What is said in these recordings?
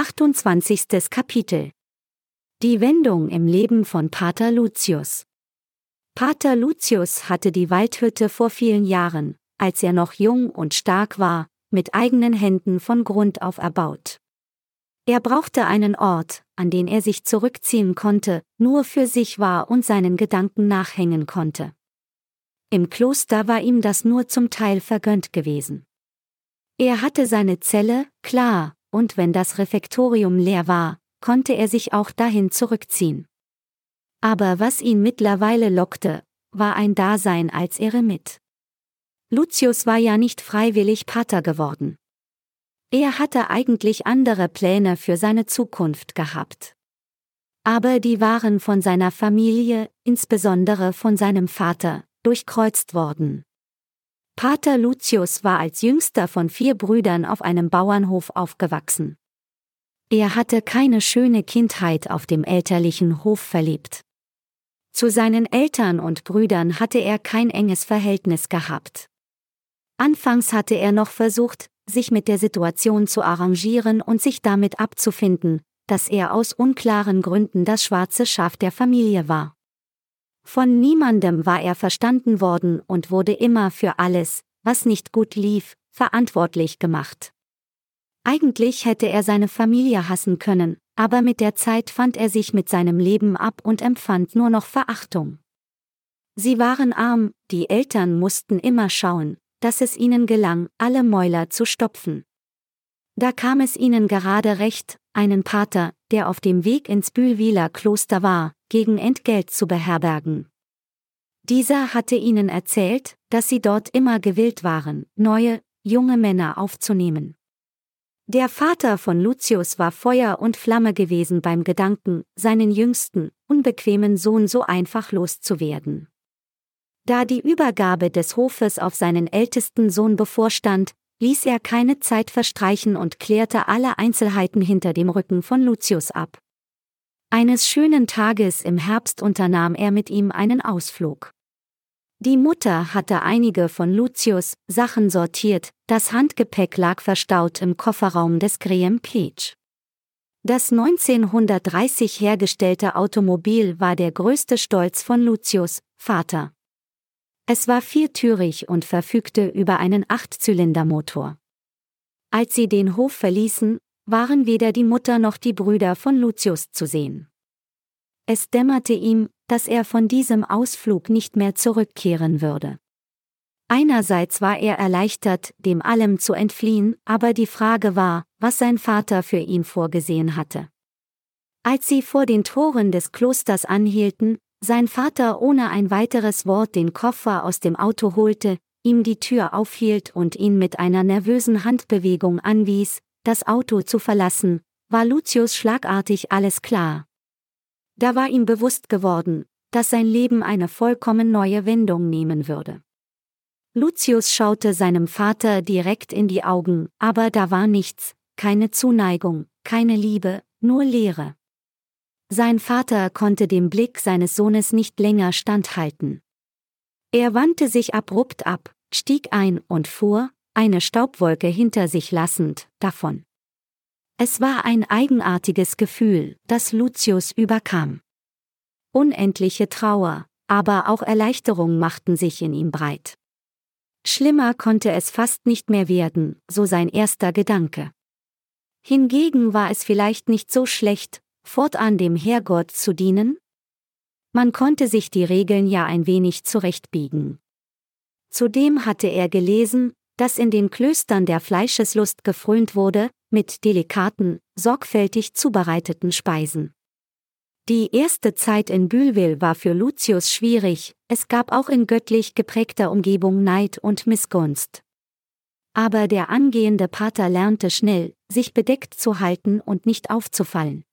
28. Kapitel Die Wendung im Leben von Pater Lucius Pater Lucius hatte die Waldhütte vor vielen Jahren, als er noch jung und stark war, mit eigenen Händen von Grund auf erbaut. Er brauchte einen Ort, an den er sich zurückziehen konnte, nur für sich war und seinen Gedanken nachhängen konnte. Im Kloster war ihm das nur zum Teil vergönnt gewesen. Er hatte seine Zelle, klar, und wenn das Refektorium leer war, konnte er sich auch dahin zurückziehen. Aber was ihn mittlerweile lockte, war ein Dasein als Eremit. Lucius war ja nicht freiwillig Pater geworden. Er hatte eigentlich andere Pläne für seine Zukunft gehabt. Aber die waren von seiner Familie, insbesondere von seinem Vater, durchkreuzt worden. Pater Lucius war als jüngster von vier Brüdern auf einem Bauernhof aufgewachsen. Er hatte keine schöne Kindheit auf dem elterlichen Hof verlebt. Zu seinen Eltern und Brüdern hatte er kein enges Verhältnis gehabt. Anfangs hatte er noch versucht, sich mit der Situation zu arrangieren und sich damit abzufinden, dass er aus unklaren Gründen das schwarze Schaf der Familie war. Von niemandem war er verstanden worden und wurde immer für alles, was nicht gut lief, verantwortlich gemacht. Eigentlich hätte er seine Familie hassen können, aber mit der Zeit fand er sich mit seinem Leben ab und empfand nur noch Verachtung. Sie waren arm, die Eltern mussten immer schauen, dass es ihnen gelang, alle Mäuler zu stopfen. Da kam es ihnen gerade recht, einen Pater, der auf dem Weg ins Bühlwiler Kloster war, gegen Entgelt zu beherbergen. Dieser hatte ihnen erzählt, dass sie dort immer gewillt waren, neue, junge Männer aufzunehmen. Der Vater von Lucius war Feuer und Flamme gewesen beim Gedanken, seinen jüngsten, unbequemen Sohn so einfach loszuwerden. Da die Übergabe des Hofes auf seinen ältesten Sohn bevorstand, ließ er keine Zeit verstreichen und klärte alle Einzelheiten hinter dem Rücken von Lucius ab. Eines schönen Tages im Herbst unternahm er mit ihm einen Ausflug. Die Mutter hatte einige von Lucius Sachen sortiert, das Handgepäck lag verstaut im Kofferraum des Graham Peach. Das 1930 hergestellte Automobil war der größte Stolz von Lucius, Vater. Es war viertürig und verfügte über einen Achtzylindermotor. Als sie den Hof verließen, waren weder die Mutter noch die Brüder von Lucius zu sehen. Es dämmerte ihm, dass er von diesem Ausflug nicht mehr zurückkehren würde. Einerseits war er erleichtert, dem allem zu entfliehen, aber die Frage war, was sein Vater für ihn vorgesehen hatte. Als sie vor den Toren des Klosters anhielten, sein Vater ohne ein weiteres Wort den Koffer aus dem Auto holte, ihm die Tür aufhielt und ihn mit einer nervösen Handbewegung anwies, das Auto zu verlassen, war Lucius schlagartig alles klar. Da war ihm bewusst geworden, dass sein Leben eine vollkommen neue Wendung nehmen würde. Lucius schaute seinem Vater direkt in die Augen, aber da war nichts, keine Zuneigung, keine Liebe, nur Leere. Sein Vater konnte dem Blick seines Sohnes nicht länger standhalten. Er wandte sich abrupt ab, stieg ein und fuhr, eine Staubwolke hinter sich lassend, davon. Es war ein eigenartiges Gefühl, das Lucius überkam. Unendliche Trauer, aber auch Erleichterung machten sich in ihm breit. Schlimmer konnte es fast nicht mehr werden, so sein erster Gedanke. Hingegen war es vielleicht nicht so schlecht, fortan dem Herrgott zu dienen? Man konnte sich die Regeln ja ein wenig zurechtbiegen. Zudem hatte er gelesen, dass in den Klöstern der Fleischeslust gefrönt wurde, mit delikaten, sorgfältig zubereiteten Speisen. Die erste Zeit in Bülwil war für Lucius schwierig, es gab auch in göttlich geprägter Umgebung Neid und Missgunst. Aber der angehende Pater lernte schnell, sich bedeckt zu halten und nicht aufzufallen.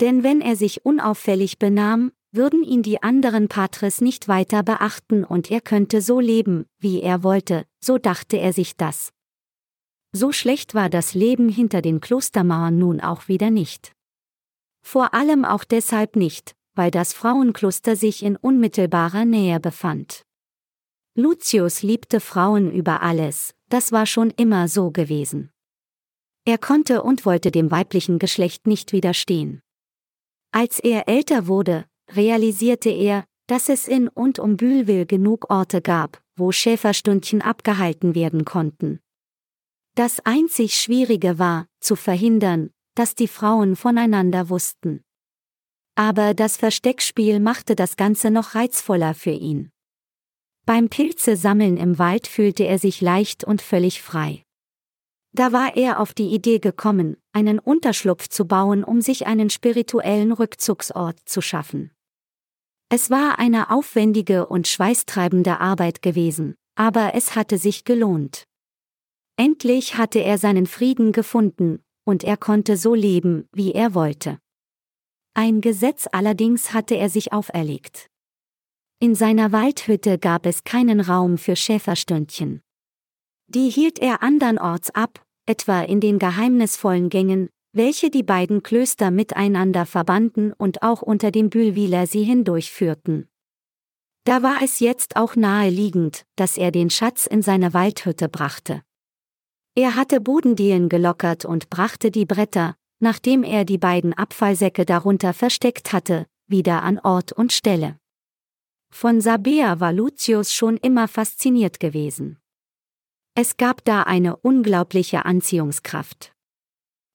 Denn wenn er sich unauffällig benahm, würden ihn die anderen Patres nicht weiter beachten und er könnte so leben, wie er wollte, so dachte er sich das. So schlecht war das Leben hinter den Klostermauern nun auch wieder nicht. Vor allem auch deshalb nicht, weil das Frauenkloster sich in unmittelbarer Nähe befand. Lucius liebte Frauen über alles, das war schon immer so gewesen. Er konnte und wollte dem weiblichen Geschlecht nicht widerstehen. Als er älter wurde, realisierte er, dass es in und um Bühlville genug Orte gab, wo Schäferstündchen abgehalten werden konnten. Das einzig Schwierige war, zu verhindern, dass die Frauen voneinander wussten. Aber das Versteckspiel machte das Ganze noch reizvoller für ihn. Beim Pilze sammeln im Wald fühlte er sich leicht und völlig frei. Da war er auf die Idee gekommen, einen Unterschlupf zu bauen, um sich einen spirituellen Rückzugsort zu schaffen. Es war eine aufwendige und schweißtreibende Arbeit gewesen, aber es hatte sich gelohnt. Endlich hatte er seinen Frieden gefunden, und er konnte so leben, wie er wollte. Ein Gesetz allerdings hatte er sich auferlegt. In seiner Waldhütte gab es keinen Raum für Schäferstündchen. Die hielt er andernorts ab, etwa in den geheimnisvollen Gängen, welche die beiden Klöster miteinander verbanden und auch unter dem Bühlwiler sie hindurchführten. Da war es jetzt auch naheliegend, dass er den Schatz in seine Waldhütte brachte. Er hatte Bodendielen gelockert und brachte die Bretter, nachdem er die beiden Abfallsäcke darunter versteckt hatte, wieder an Ort und Stelle. Von Sabea war Lucius schon immer fasziniert gewesen. Es gab da eine unglaubliche Anziehungskraft.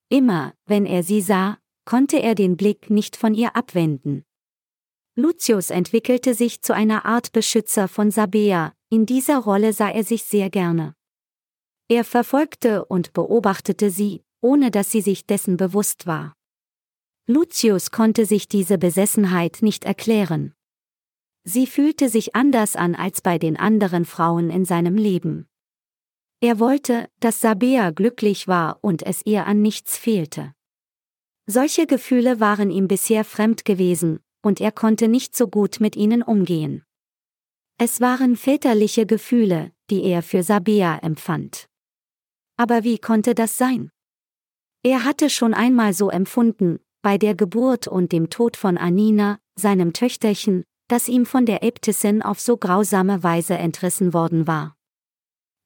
Immer, wenn er sie sah, konnte er den Blick nicht von ihr abwenden. Lucius entwickelte sich zu einer Art Beschützer von Sabea, in dieser Rolle sah er sich sehr gerne. Er verfolgte und beobachtete sie, ohne dass sie sich dessen bewusst war. Lucius konnte sich diese Besessenheit nicht erklären. Sie fühlte sich anders an als bei den anderen Frauen in seinem Leben. Er wollte, dass Sabea glücklich war und es ihr an nichts fehlte. Solche Gefühle waren ihm bisher fremd gewesen, und er konnte nicht so gut mit ihnen umgehen. Es waren väterliche Gefühle, die er für Sabea empfand. Aber wie konnte das sein? Er hatte schon einmal so empfunden, bei der Geburt und dem Tod von Anina, seinem Töchterchen, das ihm von der Äbtissin auf so grausame Weise entrissen worden war.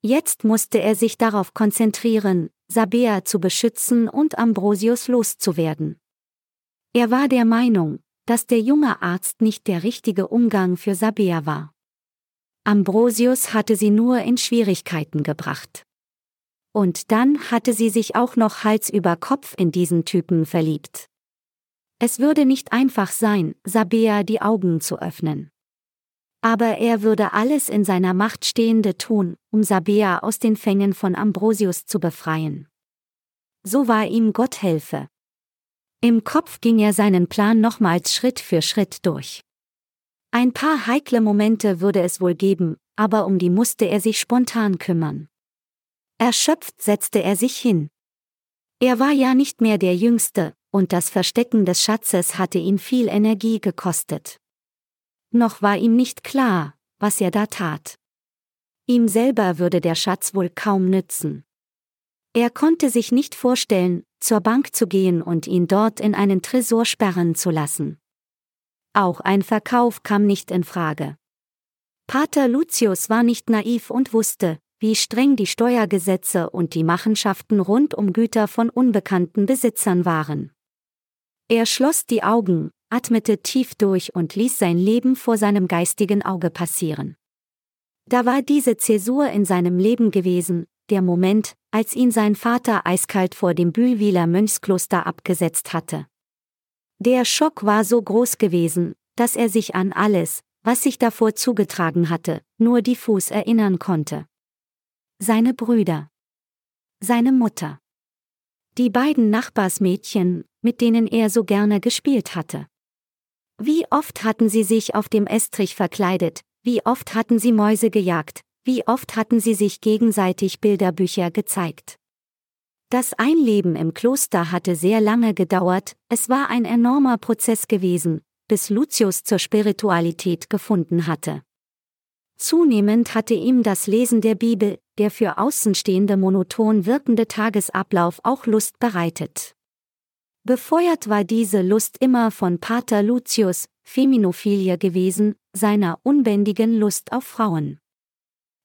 Jetzt musste er sich darauf konzentrieren, Sabea zu beschützen und Ambrosius loszuwerden. Er war der Meinung, dass der junge Arzt nicht der richtige Umgang für Sabea war. Ambrosius hatte sie nur in Schwierigkeiten gebracht. Und dann hatte sie sich auch noch Hals über Kopf in diesen Typen verliebt. Es würde nicht einfach sein, Sabea die Augen zu öffnen. Aber er würde alles in seiner Macht Stehende tun, um Sabea aus den Fängen von Ambrosius zu befreien. So war ihm Gott helfe. Im Kopf ging er seinen Plan nochmals Schritt für Schritt durch. Ein paar heikle Momente würde es wohl geben, aber um die musste er sich spontan kümmern. Erschöpft setzte er sich hin. Er war ja nicht mehr der Jüngste, und das Verstecken des Schatzes hatte ihn viel Energie gekostet. Noch war ihm nicht klar, was er da tat. Ihm selber würde der Schatz wohl kaum nützen. Er konnte sich nicht vorstellen, zur Bank zu gehen und ihn dort in einen Tresor sperren zu lassen. Auch ein Verkauf kam nicht in Frage. Pater Lucius war nicht naiv und wusste, wie streng die Steuergesetze und die Machenschaften rund um Güter von unbekannten Besitzern waren. Er schloss die Augen, atmete tief durch und ließ sein Leben vor seinem geistigen Auge passieren. Da war diese Zäsur in seinem Leben gewesen, der Moment, als ihn sein Vater eiskalt vor dem Bühlwiler Mönchskloster abgesetzt hatte. Der Schock war so groß gewesen, dass er sich an alles, was sich davor zugetragen hatte, nur diffus erinnern konnte. Seine Brüder. Seine Mutter. Die beiden Nachbarsmädchen, mit denen er so gerne gespielt hatte. Wie oft hatten sie sich auf dem Estrich verkleidet, wie oft hatten sie Mäuse gejagt, wie oft hatten sie sich gegenseitig Bilderbücher gezeigt. Das Einleben im Kloster hatte sehr lange gedauert, es war ein enormer Prozess gewesen, bis Lucius zur Spiritualität gefunden hatte. Zunehmend hatte ihm das Lesen der Bibel, der für Außenstehende monoton wirkende Tagesablauf auch Lust bereitet. Befeuert war diese Lust immer von Pater Lucius, Feminophilie gewesen, seiner unbändigen Lust auf Frauen.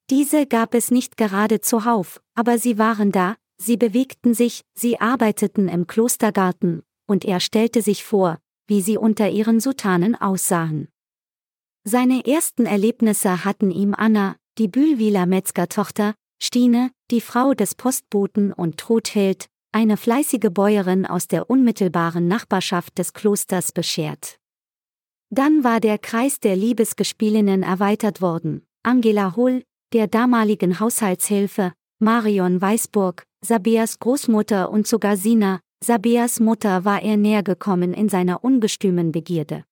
Diese gab es nicht gerade zuhauf, aber sie waren da, sie bewegten sich, sie arbeiteten im Klostergarten, und er stellte sich vor, wie sie unter ihren Sutanen aussahen. Seine ersten Erlebnisse hatten ihm Anna, die Bühlwiler Metzgertochter, Stine, die Frau des Postboten und Trothild, eine fleißige Bäuerin aus der unmittelbaren Nachbarschaft des Klosters beschert. Dann war der Kreis der Liebesgespielinnen erweitert worden. Angela Hull, der damaligen Haushaltshilfe, Marion Weißburg, Sabeas Großmutter und sogar Sina, Sabeas Mutter war er näher gekommen in seiner ungestümen Begierde.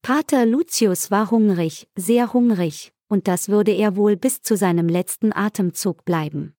Pater Lucius war hungrig, sehr hungrig, und das würde er wohl bis zu seinem letzten Atemzug bleiben.